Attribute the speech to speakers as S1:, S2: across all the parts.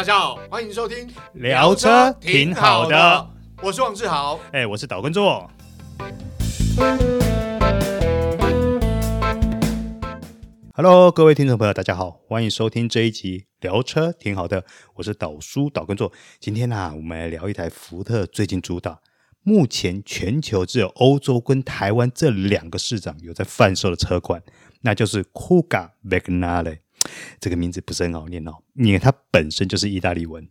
S1: 大家好，欢迎收听
S2: 聊车挺好的，
S1: 我是王志豪，
S2: 哎，我是岛根座。Hello，各位听众朋友，大家好，欢迎收听这一集聊车挺好的，我是岛叔岛根座。今天呢、啊，我们来聊一台福特最近主打，目前全球只有欧洲跟台湾这两个市场有在贩售的车款，那就是 Kuga Vagnale。这个名字不是很好念哦，因为它本身就是意大利文。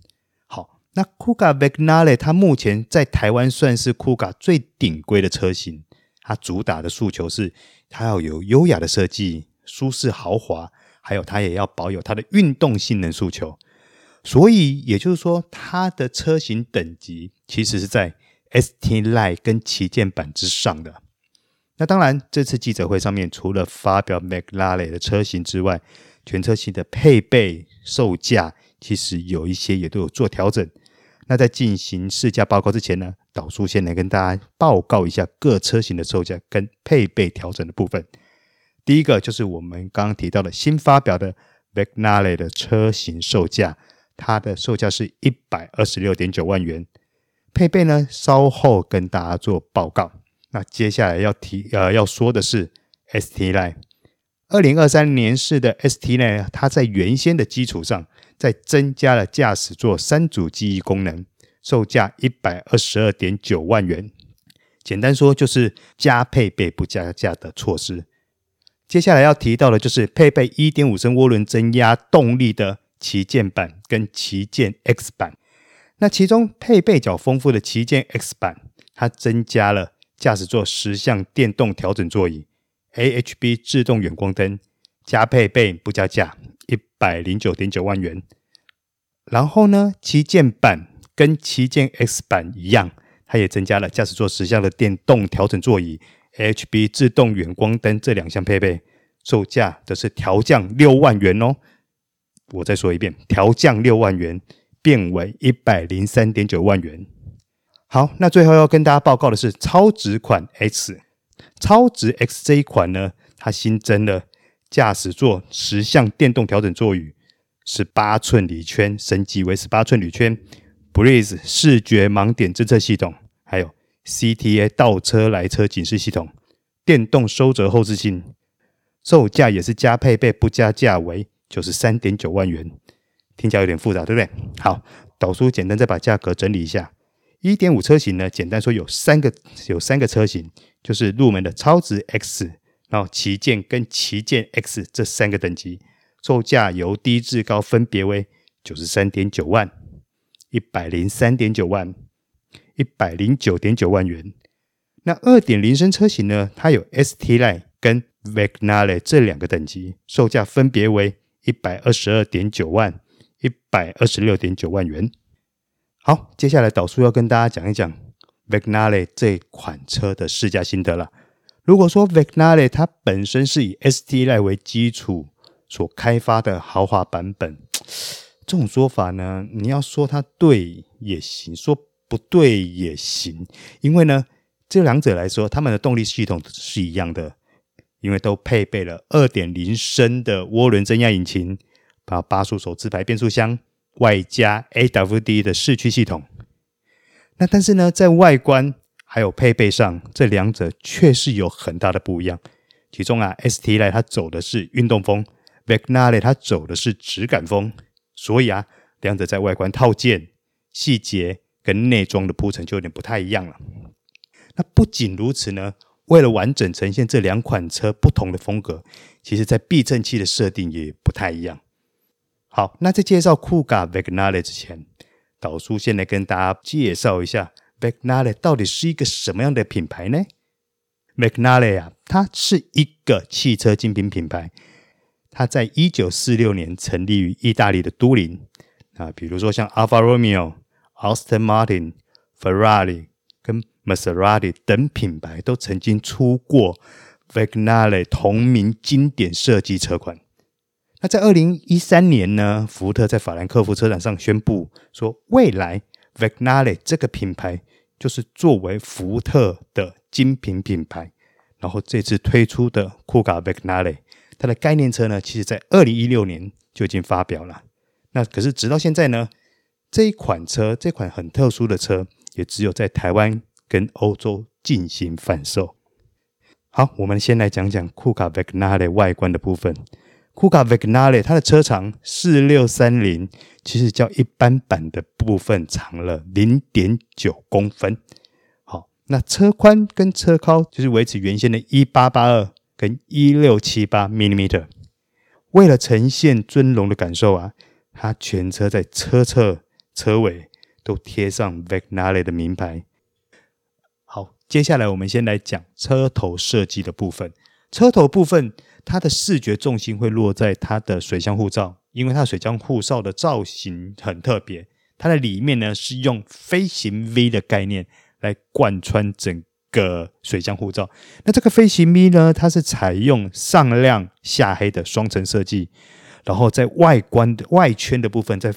S2: 好，那 Kuga Vagnale 它目前在台湾算是 Kuga 最顶规的车型。它主打的诉求是，它要有优雅的设计、舒适豪华，还有它也要保有它的运动性能诉求。所以也就是说，它的车型等级其实是在 ST Line 跟旗舰版之上的。那当然，这次记者会上面除了发表 Vagnale 的车型之外，全车型的配备、售价其实有一些也都有做调整。那在进行试驾报告之前呢，导叔先来跟大家报告一下各车型的售价跟配备调整的部分。第一个就是我们刚刚提到的新发表的 Vagnale 的车型售价，它的售价是一百二十六点九万元。配备呢，稍后跟大家做报告。那接下来要提呃要说的是 ST Line。二零二三年式的 ST 呢，它在原先的基础上，再增加了驾驶座三组记忆功能，售价一百二十二点九万元。简单说就是加配备不加价的措施。接下来要提到的就是配备一点五升涡轮增压动力的旗舰版跟旗舰 X 版。那其中配备较丰富的旗舰 X 版，它增加了驾驶座十项电动调整座椅。AHB 自动远光灯加配备不加价，一百零九点九万元。然后呢，旗舰版跟旗舰 X 版一样，它也增加了驾驶座十项的电动调整座椅、AHB 自动远光灯这两项配备，售价则是调降六万元哦。我再说一遍，调降六万元，变为一百零三点九万元。好，那最后要跟大家报告的是超值款 X。超值 X 这一款呢，它新增了驾驶座十项电动调整座椅，十八寸铝圈升级为十八寸铝圈，Breeze 视觉盲点侦测系统，还有 CTA 倒车来车警示系统，电动收折后视镜，售价也是加配备不加价为九十三点九万元，听起来有点复杂，对不对？好，导叔简单再把价格整理一下，一点五车型呢，简单说有三个有三个车型。就是入门的超值 X，然后旗舰跟旗舰 X 这三个等级，售价由低至高分别为九十三点九万、一百零三点九万、一百零九点九万元。那二点零升车型呢，它有 ST Line 跟 Vagnale 这两个等级，售价分别为一百二十二点九万、一百二十六点九万元。好，接下来导叔要跟大家讲一讲。Vagnale 这款车的试驾心得了。如果说 Vagnale 它本身是以 ST Line 为基础所开发的豪华版本，这种说法呢，你要说它对也行，说不对也行。因为呢，这两者来说，它们的动力系统是一样的，因为都配备了二点零升的涡轮增压引擎，把八速手自排变速箱，外加 AWD 的四驱系统。那但是呢，在外观还有配备上，这两者确实有很大的不一样。其中啊，ST Line 它走的是运动风，Vagnale 它走的是质感风，所以啊，两者在外观套件、细节跟内装的铺陈就有点不太一样了。那不仅如此呢，为了完整呈现这两款车不同的风格，其实在避震器的设定也不太一样。好，那在介绍 Kuga Vagnale 之前。导叔先来跟大家介绍一下 Vagnale 到底是一个什么样的品牌呢？Vagnale 啊，它是一个汽车精品品牌，它在一九四六年成立于意大利的都灵啊，比如说像 Alfa Romeo、Austin Martin、Ferrari 跟 Maserati 等品牌都曾经出过 Vagnale 同名经典设计车款。那在二零一三年呢，福特在法兰克福车展上宣布说，未来 Vagnale 这个品牌就是作为福特的精品品牌。然后这次推出的 Kuga Vagnale，它的概念车呢，其实在二零一六年就已经发表了。那可是直到现在呢，这一款车，这款很特殊的车，也只有在台湾跟欧洲进行贩售。好，我们先来讲讲库卡 Vagnale 外观的部分。库卡 Vagnale 它的车长四六三零，其实较一般版的部分长了零点九公分。好，那车宽跟车高就是维持原先的一八八二跟一六七八 millimeter。为了呈现尊荣的感受啊，它全车在车侧、车尾都贴上 Vagnale 的名牌。好，接下来我们先来讲车头设计的部分。车头部分，它的视觉重心会落在它的水箱护罩，因为它水箱护罩的造型很特别。它的里面呢是用飞行 V 的概念来贯穿整个水箱护罩。那这个飞行 V 呢，它是采用上亮下黑的双层设计，然后在外观的外圈的部分再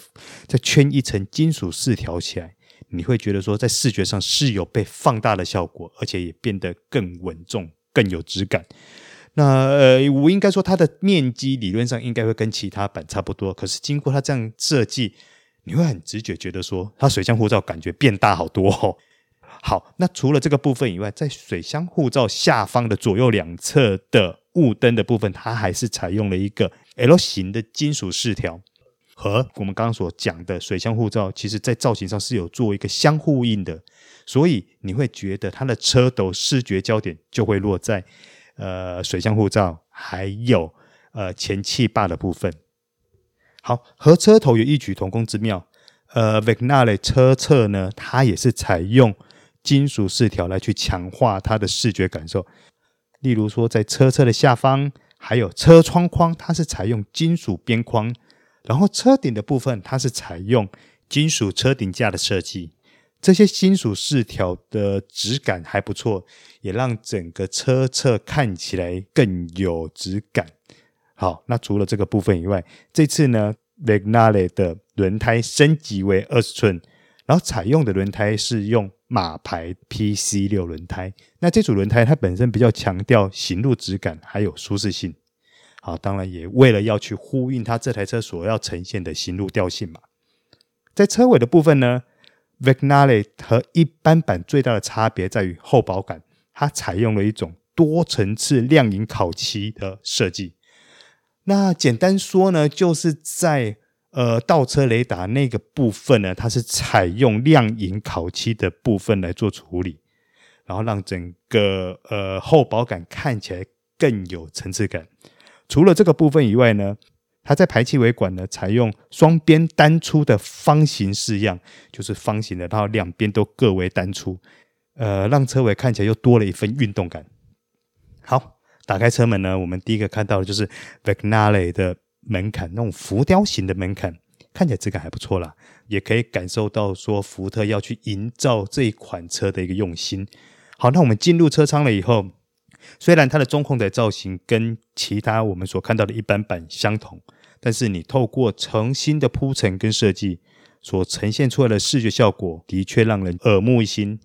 S2: 再圈一层金属饰条起来，你会觉得说在视觉上是有被放大的效果，而且也变得更稳重、更有质感。那呃，我应该说它的面积理论上应该会跟其他版差不多，可是经过它这样设计，你会很直觉觉得说它水箱护罩感觉变大好多哦。好，那除了这个部分以外，在水箱护罩下方的左右两侧的雾灯的部分，它还是采用了一个 L 型的金属饰条，和我们刚刚所讲的水箱护罩，其实在造型上是有做一个相呼应的，所以你会觉得它的车头视觉焦点就会落在呃水箱护罩还有呃前气坝的部分。好，和车头有异曲同工之妙。呃，Vignale 车侧呢，它也是采用。金属饰条来去强化它的视觉感受，例如说在车侧的下方，还有车窗框，它是采用金属边框，然后车顶的部分，它是采用金属车顶架的设计。这些金属饰条的质感还不错，也让整个车侧看起来更有质感。好，那除了这个部分以外，这次呢，Vagnale 的轮胎升级为二十寸，然后采用的轮胎是用。马牌 PC 六轮胎，那这组轮胎它本身比较强调行路质感，还有舒适性。好，当然也为了要去呼应它这台车所要呈现的行路调性嘛。在车尾的部分呢 Vignale 和一般版最大的差别在于厚薄感，它采用了一种多层次亮银烤漆的设计。那简单说呢，就是在呃，倒车雷达那个部分呢，它是采用亮银烤漆的部分来做处理，然后让整个呃厚薄感看起来更有层次感。除了这个部分以外呢，它在排气尾管呢采用双边单出的方形式样，就是方形的，然后两边都各为单出，呃，让车尾看起来又多了一份运动感。好，打开车门呢，我们第一个看到的就是 Vagnale 的。门槛那种浮雕型的门槛，看起来质感还不错啦，也可以感受到说福特要去营造这一款车的一个用心。好，那我们进入车舱了以后，虽然它的中控台造型跟其他我们所看到的一般版相同，但是你透过重新的铺陈跟设计，所呈现出来的视觉效果，的确让人耳目一新。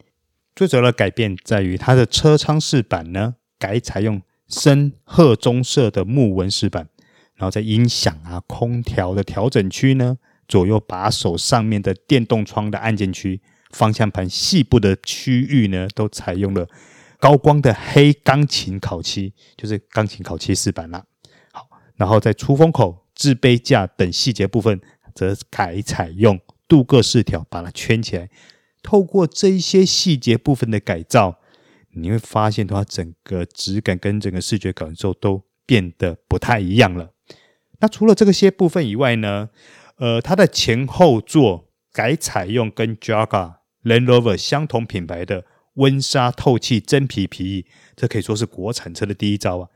S2: 最主要的改变在于它的车舱饰板呢，改采用深褐棕色的木纹饰板。然后在音响啊、空调的调整区呢，左右把手上面的电动窗的按键区、方向盘细部的区域呢，都采用了高光的黑钢琴烤漆，就是钢琴烤漆饰板啦。好，然后在出风口、置杯架等细节部分，则改采用镀铬饰条把它圈起来。透过这一些细节部分的改造，你会发现它整个质感跟整个视觉感受都变得不太一样了。那除了这个些部分以外呢，呃，它的前后座改采用跟 Jaguar Land Rover 相同品牌的温莎透气真皮皮椅，这可以说是国产车的第一招啊。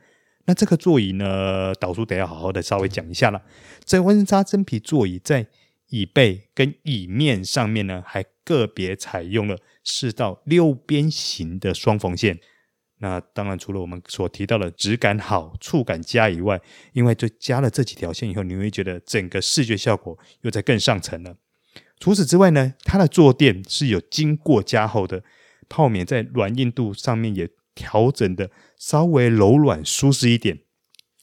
S2: 那这个座椅呢，导叔得要好好的稍微讲一下了。这温莎真皮座椅在椅背跟椅面上面呢，还个别采用了四道六边形的双缝线。那当然，除了我们所提到的质感好、触感佳以外，因为就加了这几条线以后，你会觉得整个视觉效果又在更上层了。除此之外呢，它的坐垫是有经过加厚的，泡棉在软硬度上面也调整的稍微柔软舒适一点。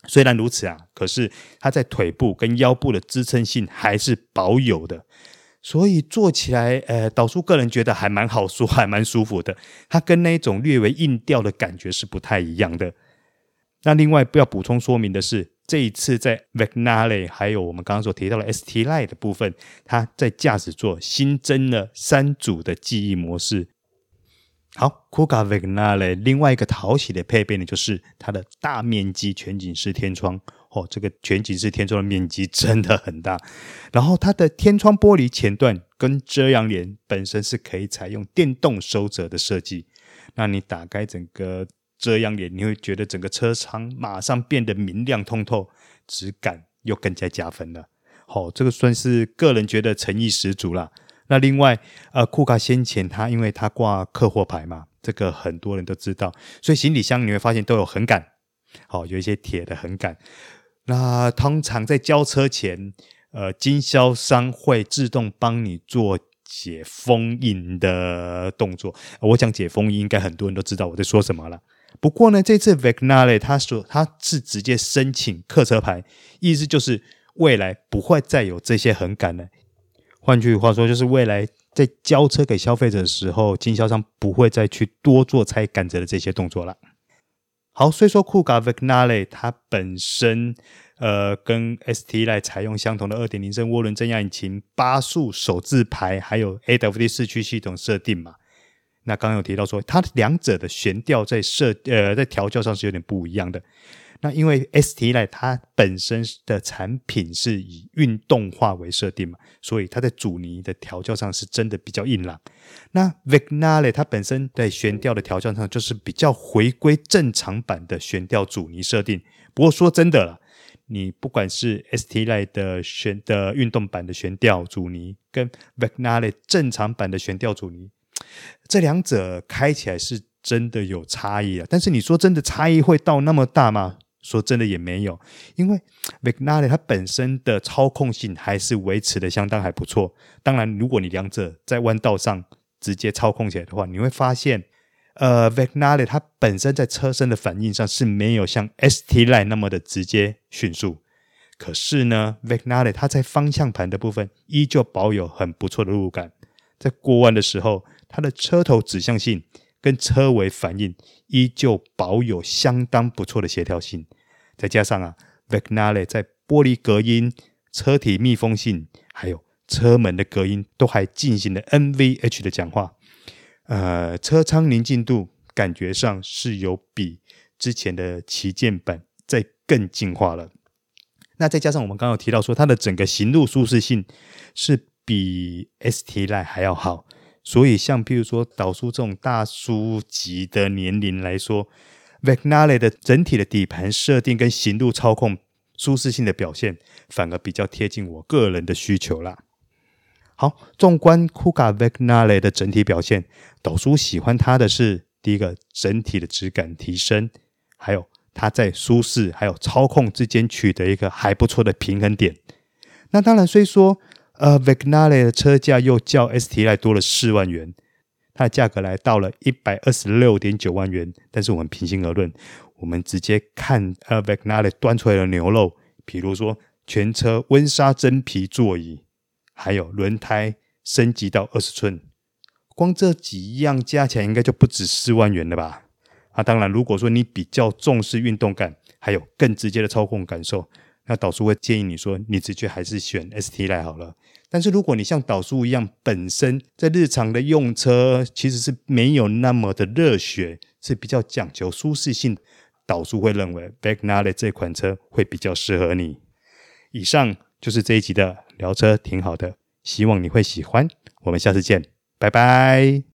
S2: 虽然如此啊，可是它在腿部跟腰部的支撑性还是保有的。所以坐起来，呃，导叔个人觉得还蛮好说，还蛮舒服的。它跟那种略微硬调的感觉是不太一样的。那另外不要补充说明的是，这一次在 Vignale 还有我们刚刚所提到的 ST Line 的部分，它在驾驶座新增了三组的记忆模式。好，Kuga Vignale 另外一个讨喜的配备呢，就是它的大面积全景式天窗。哦，这个全景式天窗的面积真的很大，然后它的天窗玻璃前段跟遮阳帘本身是可以采用电动收折的设计。那你打开整个遮阳帘，你会觉得整个车舱马上变得明亮通透，质感又更加加分了。好、哦，这个算是个人觉得诚意十足啦。那另外，呃，库卡先前他因为他挂客货牌嘛，这个很多人都知道，所以行李箱你会发现都有横杆，好、有一些铁的横杆。那通常在交车前，呃，经销商会自动帮你做解封印的动作。我讲解封印，应该很多人都知道我在说什么了。不过呢，这次 Vignale 他说他是直接申请客车牌，意思就是未来不会再有这些横杆了。换句话说，就是未来在交车给消费者的时候，经销商不会再去多做拆杆子的这些动作了。好，虽说酷卡 Vignale 它本身，呃，跟 STI 采用相同的二点零升涡轮增压引擎、八速手自排，还有 AWD 四驱系统设定嘛。那刚刚有提到说，它两者的悬吊在设呃在调教上是有点不一样的。那因为 ST Line 它本身的产品是以运动化为设定嘛，所以它在阻尼的调教上是真的比较硬朗。那 Vignale 它本身在悬吊的调教上就是比较回归正常版的悬吊阻尼设定。不过说真的啦，你不管是 ST Line 的悬的运动版的悬吊阻尼，跟 Vignale 正常版的悬吊阻尼，这两者开起来是真的有差异啊。但是你说真的差异会到那么大吗？说真的也没有，因为 Vignale 它本身的操控性还是维持的相当还不错。当然，如果你两者在弯道上直接操控起来的话，你会发现，呃，Vignale 它本身在车身的反应上是没有像 ST Line 那么的直接迅速。可是呢，Vignale 它在方向盘的部分依旧保有很不错的路感，在过弯的时候，它的车头指向性跟车尾反应依旧保有相当不错的协调性。再加上啊，Vignale 在玻璃隔音、车体密封性，还有车门的隔音，都还进行了 NVH 的讲话。呃，车舱宁静度感觉上是有比之前的旗舰版再更进化了。那再加上我们刚刚有提到说，它的整个行路舒适性是比 ST Line 还要好，所以像譬如说导叔这种大叔级的年龄来说。Vignale 的整体的底盘设定跟行路操控舒适性的表现，反而比较贴近我个人的需求啦。好，纵观 Kuga Vignale 的整体表现，导叔喜欢它的是第一个整体的质感提升，还有它在舒适还有操控之间取得一个还不错的平衡点。那当然，虽说呃 Vignale 的车价又较 STI 多了四万元。它的价格来到了一百二十六点九万元，但是我们平心而论，我们直接看呃 Vignale 端出来的牛肉，比如说全车温莎真皮座椅，还有轮胎升级到二十寸，光这几样加起来应该就不止四万元了吧？啊，当然，如果说你比较重视运动感，还有更直接的操控感受，那导叔会建议你说，你直接还是选 ST 来好了。但是如果你像导叔一样，本身在日常的用车其实是没有那么的热血，是比较讲求舒适性，导叔会认为 Vignale 这款车会比较适合你。以上就是这一集的聊车，挺好的，希望你会喜欢。我们下次见，拜拜。